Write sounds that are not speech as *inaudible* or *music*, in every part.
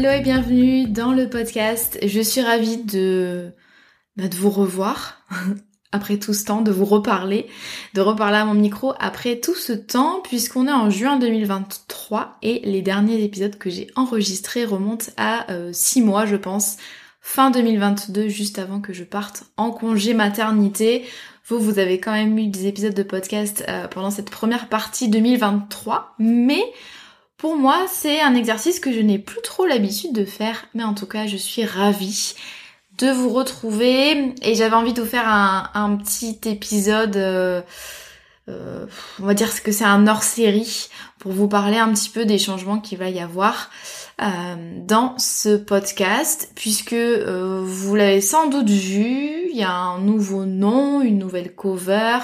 Hello et bienvenue dans le podcast. Je suis ravie de, bah, de vous revoir *laughs* après tout ce temps, de vous reparler, de reparler à mon micro après tout ce temps puisqu'on est en juin 2023 et les derniers épisodes que j'ai enregistrés remontent à 6 euh, mois je pense, fin 2022 juste avant que je parte en congé maternité. Vous, vous avez quand même eu des épisodes de podcast euh, pendant cette première partie 2023 mais pour moi, c'est un exercice que je n'ai plus trop l'habitude de faire, mais en tout cas, je suis ravie de vous retrouver. Et j'avais envie de vous faire un, petit épisode, euh, euh, on va dire que c'est un hors-série pour vous parler un petit peu des changements qu'il va y avoir euh, dans ce podcast, puisque vous l'avez sans doute vu, il y a un nouveau nom, une nouvelle cover,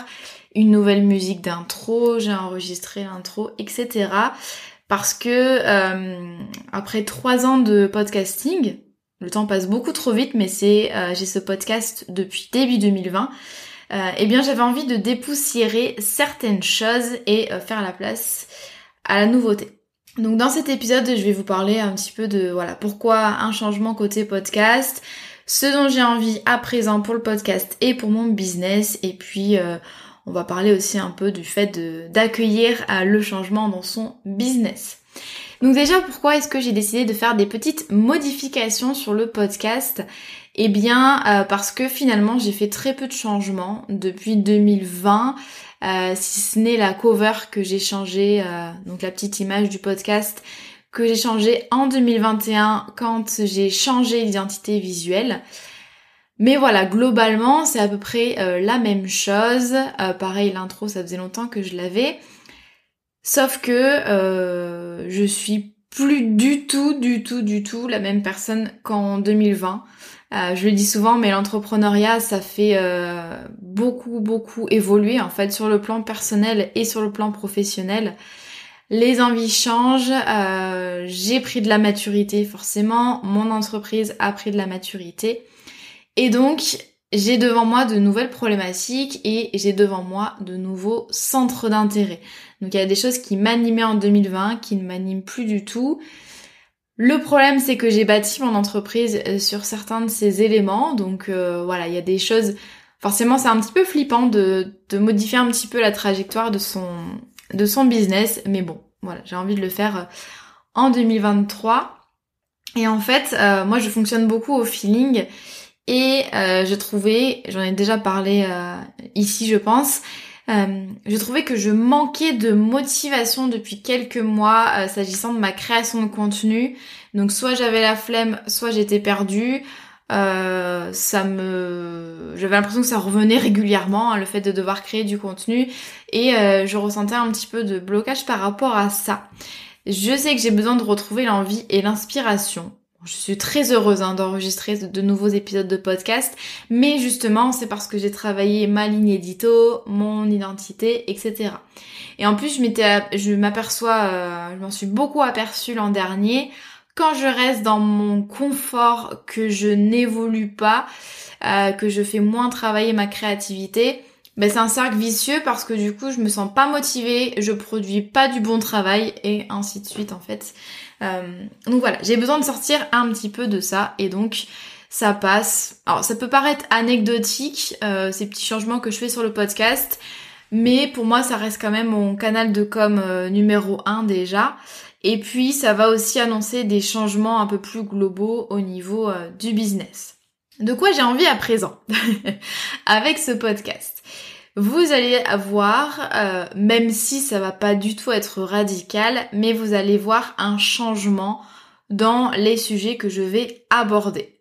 une nouvelle musique d'intro, j'ai enregistré l'intro, etc parce que euh, après trois ans de podcasting, le temps passe beaucoup trop vite, mais c'est euh, j'ai ce podcast depuis début 2020. Euh, eh bien, j'avais envie de dépoussiérer certaines choses et euh, faire la place à la nouveauté. Donc, dans cet épisode, je vais vous parler un petit peu de voilà pourquoi un changement côté podcast, ce dont j'ai envie à présent pour le podcast et pour mon business, et puis on va parler aussi un peu du fait d'accueillir euh, le changement dans son business. Donc déjà, pourquoi est-ce que j'ai décidé de faire des petites modifications sur le podcast? Eh bien, euh, parce que finalement, j'ai fait très peu de changements depuis 2020, euh, si ce n'est la cover que j'ai changée, donc la petite image du podcast que j'ai changée en 2021 quand j'ai changé l'identité visuelle. Mais voilà, globalement, c'est à peu près euh, la même chose. Euh, pareil, l'intro, ça faisait longtemps que je l'avais. Sauf que euh, je suis plus du tout, du tout, du tout la même personne qu'en 2020. je le dis souvent, mais l'entrepreneuriat, ça fait beaucoup, beaucoup évoluer en fait sur le plan personnel et sur le plan professionnel. Les envies changent, j'ai pris de la maturité forcément, mon entreprise a pris de la maturité. Et donc, j'ai devant moi de nouvelles problématiques et j'ai devant moi de nouveaux centres d'intérêt. Donc il y a des choses qui m'animaient en 2020, qui ne m'animent plus du tout. Le problème, c'est que j'ai bâti mon entreprise euh, sur certains de ces éléments. Donc euh, voilà, il y a des choses... Forcément, c'est un petit peu flippant de, de, modifier un petit peu la trajectoire de son, de son business. Mais bon, voilà, j'ai envie de le faire euh, en 2023. Et en fait, moi, je fonctionne beaucoup au feeling. Et euh, je trouvais, j'en ai déjà parlé euh, ici je pense, euh, je trouvais que je manquais de motivation depuis quelques mois euh, s'agissant de ma création de contenu. Donc soit j'avais la flemme, soit j'étais perdue. ça me, j'avais l'impression que ça revenait régulièrement, hein, le fait de devoir créer du contenu, et je ressentais un petit peu de blocage par rapport à ça. Je sais que j'ai besoin de retrouver l'envie et l'inspiration. Je suis très heureuse hein, d'enregistrer de nouveaux épisodes de podcast, mais justement c'est parce que j'ai travaillé ma ligne édito, mon identité, etc. Et en plus je m'aperçois, euh, je m'en suis beaucoup aperçue l'an dernier, quand je reste dans mon confort, que je n'évolue pas, euh, que je fais moins travailler ma créativité, ben c'est un cercle vicieux parce que du coup je me sens pas motivée, je produis pas du bon travail et ainsi de suite en fait. Euh, donc voilà, j'ai besoin de sortir un petit peu de ça et donc ça passe. Alors ça peut paraître anecdotique euh, ces petits changements que je fais sur le podcast, mais pour moi ça reste quand même mon canal de com euh, numéro 1 déjà. Et puis ça va aussi annoncer des changements un peu plus globaux au niveau du business. De quoi j'ai envie à présent *laughs* avec ce podcast vous allez avoir, euh, même si ça va pas du tout être radical, mais vous allez voir un changement dans les sujets que je vais aborder.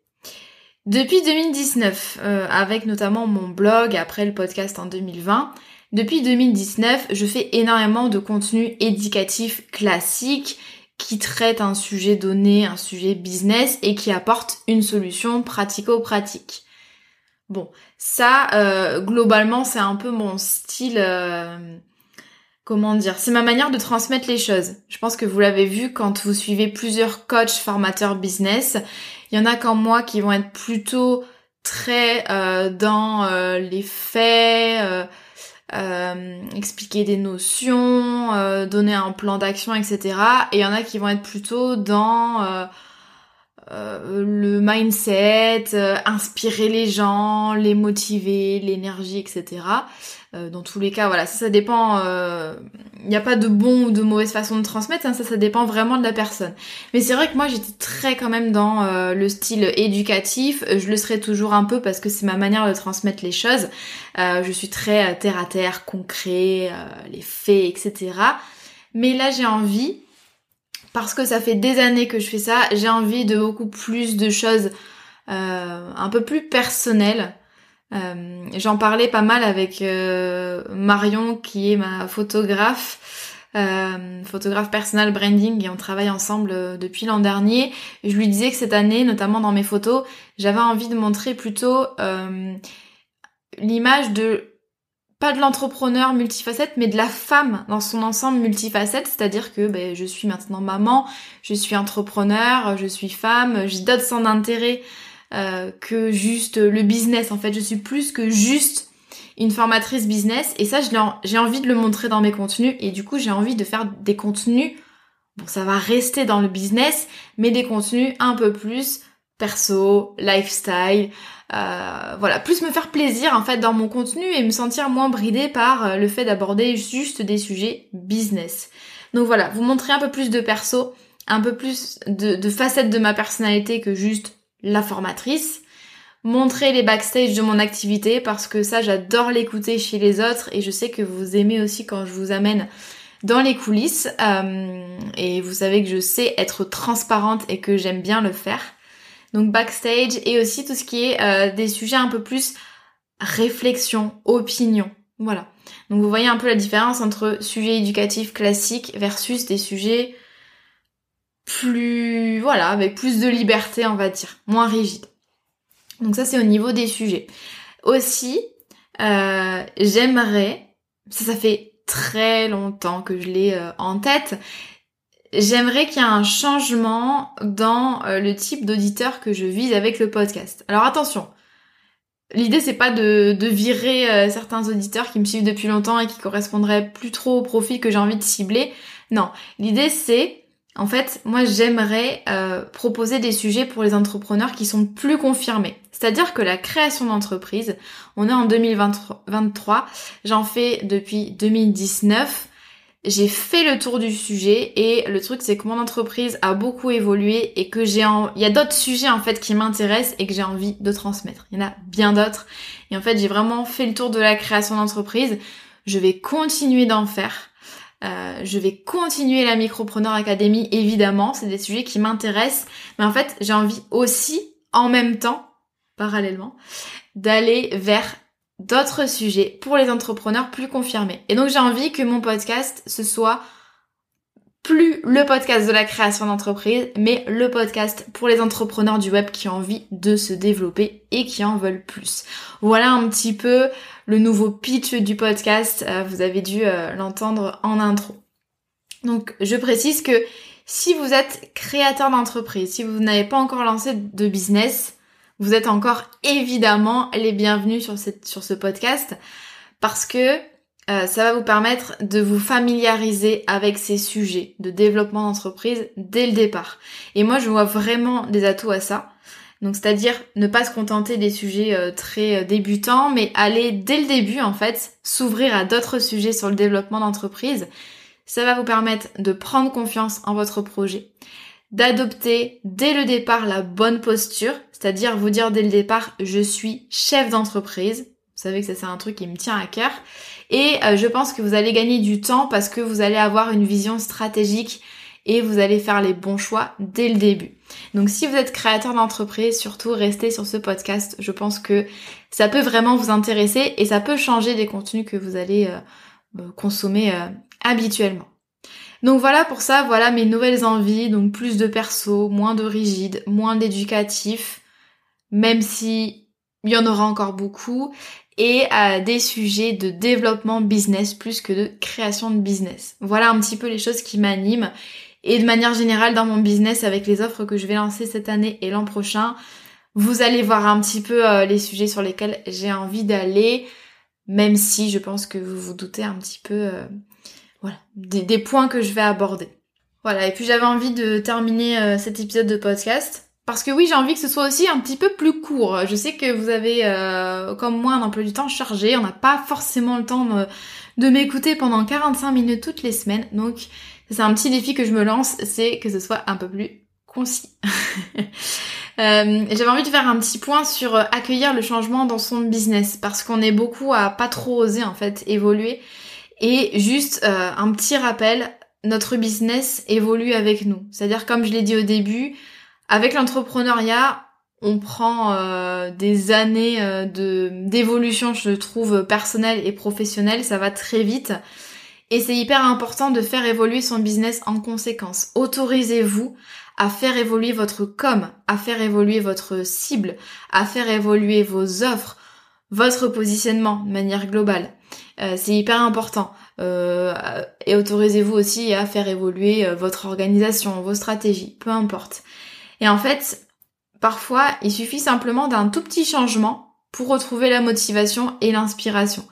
Depuis 2019, euh, avec notamment mon blog, après le podcast en 2020, Depuis 2019, je fais énormément de contenu éducatif classique qui traite un sujet donné, un sujet business et qui apporte une solution pratico-pratique. Bon, ça, euh, globalement, c'est un peu mon style. Euh, comment dire C'est ma manière de transmettre les choses. Je pense que vous l'avez vu quand vous suivez plusieurs coachs formateurs business. Il y en a comme moi qui vont être plutôt très euh, dans les faits. Expliquer des notions, donner un plan d'action, etc. Et il y en a qui vont être plutôt dans euh, le mindset, euh, inspirer les gens, les motiver, l'énergie, etc. Euh, dans tous les cas, voilà, ça, dépend. Il n'y a pas de bon ou de mauvaise façon de transmettre, hein, ça, ça dépend vraiment de la personne. Mais c'est vrai que moi, j'étais très quand même dans le style éducatif. Je le serai toujours un peu parce que c'est ma manière de transmettre les choses. je suis très terre à terre, concret, les faits, etc. Mais là, j'ai envie parce que ça fait des années que je fais ça, j'ai envie de beaucoup plus de choses euh, un peu plus personnelles. Euh, j'en parlais pas mal avec euh, Marion qui est ma photographe, photographe personal branding et on travaille ensemble depuis l'an dernier. Je lui disais que cette année, notamment dans mes photos, j'avais envie de montrer plutôt l'image de de l'entrepreneur multifacette, mais de la femme dans son ensemble multifacette, c'est-à-dire que ben, je suis maintenant maman, je suis entrepreneur, je suis femme, j'ai d'autres centres d'intérêt euh, que juste le business. En fait, je suis plus que juste une formatrice business, et ça, j'ai envie de le montrer dans mes contenus, et du coup, j'ai envie de faire des contenus, bon, ça va rester dans le business, mais des contenus un peu plus perso, lifestyle, euh, voilà, plus me faire plaisir en fait dans mon contenu et me sentir moins bridée par euh, le fait d'aborder juste des sujets business. Donc voilà, vous montrer un peu plus de perso, un peu plus de, facettes de ma personnalité que juste la formatrice. Montrer les backstage de mon activité parce que ça j'adore l'écouter chez les autres et je sais que vous aimez aussi quand je vous amène dans les coulisses euh, et vous savez que je sais être transparente et que j'aime bien le faire donc backstage et aussi tout ce qui est euh, des sujets un peu plus réflexion, opinion. Voilà. Donc vous voyez un peu la différence entre sujets éducatifs classiques versus des sujets plus, voilà, avec plus de liberté, on va dire, moins rigides. Donc ça c'est au niveau des sujets. Aussi, euh, j'aimerais, ça ça fait très longtemps que je l'ai euh, en tête, J'aimerais qu'il y ait un changement dans euh, le type d'auditeur que je vise avec le podcast. Alors attention, l'idée c'est pas de, virer euh, certains auditeurs qui me suivent depuis longtemps et qui correspondraient plus trop au profil que j'ai envie de cibler. Non, l'idée c'est en fait, moi j'aimerais euh, proposer des sujets pour les entrepreneurs qui sont plus confirmés. C'est-à-dire que la création d'entreprise, on est en 2023, j'en fais depuis 2019 j'ai fait le tour du sujet et le truc c'est que mon entreprise a beaucoup évolué et que j'ai en... il y a d'autres sujets en fait qui m'intéressent et que j'ai envie de transmettre. Il y en a bien d'autres et en fait j'ai vraiment fait le tour de la création d'entreprise. Je vais continuer d'en faire. Euh, je vais continuer la Micropreneur Academy évidemment, c'est des sujets qui m'intéressent, mais en fait j'ai envie aussi en même temps, parallèlement, d'aller vers d'autres sujets pour les entrepreneurs plus confirmés. Et donc j'ai envie que mon podcast ce soit plus le podcast de la création d'entreprise, mais le podcast pour les entrepreneurs du web qui ont envie de se développer et qui en veulent plus. Voilà un petit peu le nouveau pitch du podcast. Euh, vous avez dû euh, l'entendre en intro. Donc je précise que si vous êtes créateur d'entreprise, si vous n'avez pas encore lancé de business, vous êtes encore évidemment les bienvenus sur, ce podcast parce que euh, ça va vous permettre de vous familiariser avec ces sujets de développement d'entreprise dès le départ. Et moi, je vois vraiment des atouts à ça. Donc, c'est-à-dire ne pas se contenter des sujets euh, très euh, débutants, mais aller dès le début, en fait, s'ouvrir à d'autres sujets sur le développement d'entreprise. Ça va vous permettre de prendre confiance en votre projet, d'adopter dès le départ la bonne posture, c'est-à-dire vous dire dès le départ je suis chef d'entreprise. Vous savez que ça c'est un truc qui me tient à cœur. Et euh, je pense que vous allez gagner du temps parce que vous allez avoir une vision stratégique et vous allez faire les bons choix dès le début. Donc si vous êtes créateur d'entreprise, surtout restez sur ce podcast. Je pense que ça peut vraiment vous intéresser et ça peut changer des contenus que vous allez euh, euh, consommer habituellement. Donc voilà pour ça, voilà mes nouvelles envies, donc plus de perso, moins de rigide, moins d'éducatif, même si il y en aura encore beaucoup, et des sujets de développement business plus que de création de business. Voilà un petit peu les choses qui m'animent et de manière générale, dans mon business, avec les offres que je vais lancer cette année et l'an prochain, vous allez voir un petit peu euh, les sujets sur lesquels j'ai envie d'aller, même si je pense que vous vous doutez un petit peu euh, voilà, des, points que je vais aborder. Voilà, et puis j'avais envie de terminer euh, cet épisode de podcast. Parce que oui, j'ai envie que ce soit aussi un petit peu plus court. Je sais que vous avez, comme moi, un emploi du temps chargé. On n'a pas forcément le temps de, de m'écouter pendant 45 minutes toutes les semaines. Donc, c'est un petit défi que je me lance, c'est que ce soit un peu plus concis. *laughs* euh, J'avais envie de faire un petit point sur euh, accueillir le changement dans son business parce qu'on est beaucoup à pas trop oser en fait évoluer et juste euh, un petit rappel, notre business évolue avec nous. C'est-à-dire comme je l'ai dit au début, avec l'entrepreneuriat, on prend euh, des années de d'évolution, je trouve personnelle et professionnelle, ça va très vite. Et c'est hyper important de faire évoluer son business en conséquence. Autorisez-vous à faire évoluer votre com, à faire évoluer votre cible, à faire évoluer vos offres, votre positionnement de manière globale. Euh, c'est hyper important. Euh, et autorisez-vous aussi à faire évoluer euh, votre organisation, vos stratégies, peu importe. Et en fait, parfois, il suffit simplement d'un tout petit changement pour retrouver la motivation et l'inspiration.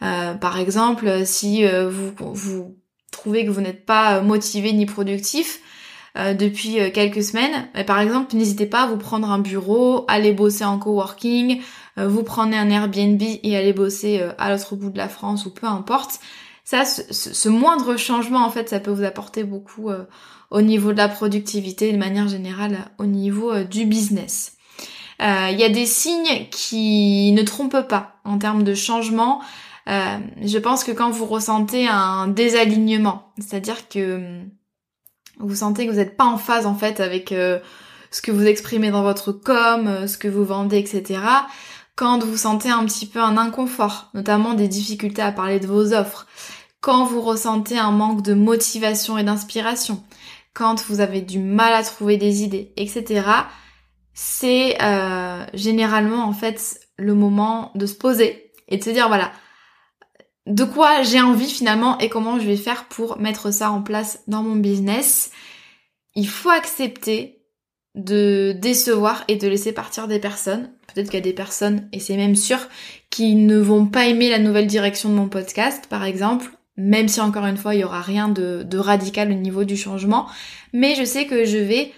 Par exemple, si vous, vous trouvez que vous n'êtes pas motivé ni productif euh, depuis quelques semaines, par exemple, n'hésitez pas à vous prendre un bureau, aller bosser en coworking, vous prenez un Airbnb et aller bosser à l'autre bout de la France ou peu importe. Ça, ce, moindre changement, en fait, ça peut vous apporter beaucoup au niveau de la productivité, de manière générale, au niveau du business. Il y a des signes qui ne trompent pas en termes de changement. Euh, je pense que quand vous ressentez un désalignement, c'est-à-dire que hum, vous sentez que vous n'êtes pas en phase en fait avec euh, ce que vous exprimez dans votre com, euh, ce que vous vendez, etc. Quand vous sentez un petit peu un inconfort, notamment des difficultés à parler de vos offres, quand vous ressentez un manque de motivation et d'inspiration, quand vous avez du mal à trouver des idées, etc. C'est généralement en fait le moment de se poser et de se dire voilà, de quoi j'ai envie finalement et comment je vais faire pour mettre ça en place dans mon business. Il faut accepter de décevoir et de laisser partir des personnes. Peut-être qu'il y a des personnes, et c'est même sûr, qui ne vont pas aimer la nouvelle direction de mon podcast, par exemple, même si encore une fois, il y aura rien de, de radical au niveau du changement. Mais je sais que je vais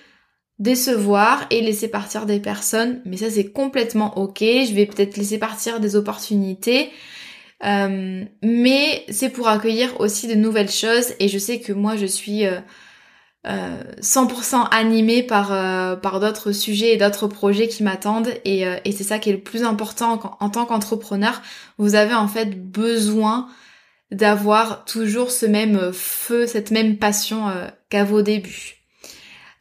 décevoir et laisser partir des personnes, mais ça c'est complètement ok. Je vais peut-être laisser partir des opportunités. Euh, mais c'est pour accueillir aussi de nouvelles choses et je sais que moi je suis euh, 100% euh, animée par, euh, par d'autres sujets et d'autres projets qui m'attendent et, et c'est ça qui est le plus important en, tant qu'entrepreneur. Vous avez en fait besoin d'avoir toujours ce même feu, cette même passion qu'à vos débuts.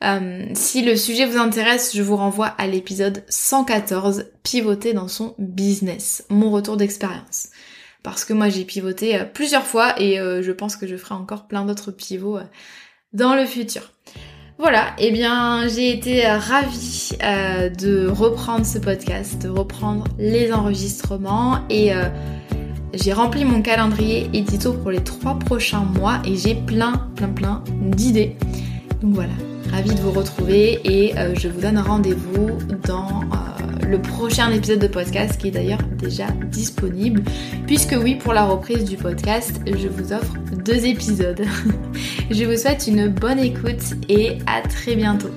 Euh, si le sujet vous intéresse, je vous renvoie à l'épisode 114, Pivoter dans son business, mon retour d'expérience parce que moi j'ai pivoté euh, plusieurs fois et euh, je pense que je ferai encore plein d'autres pivots euh, dans le futur. Voilà, et eh bien j'ai été ravie de reprendre ce podcast, de reprendre les enregistrements et j'ai rempli mon calendrier édito pour les trois prochains mois et j'ai plein plein plein d'idées. Donc voilà, ravie de vous retrouver et je vous donne rendez-vous dans le prochain épisode de podcast qui est d'ailleurs déjà disponible. Puisque oui, pour la reprise du podcast, je vous offre deux épisodes. *laughs* je vous souhaite une bonne écoute et à très bientôt.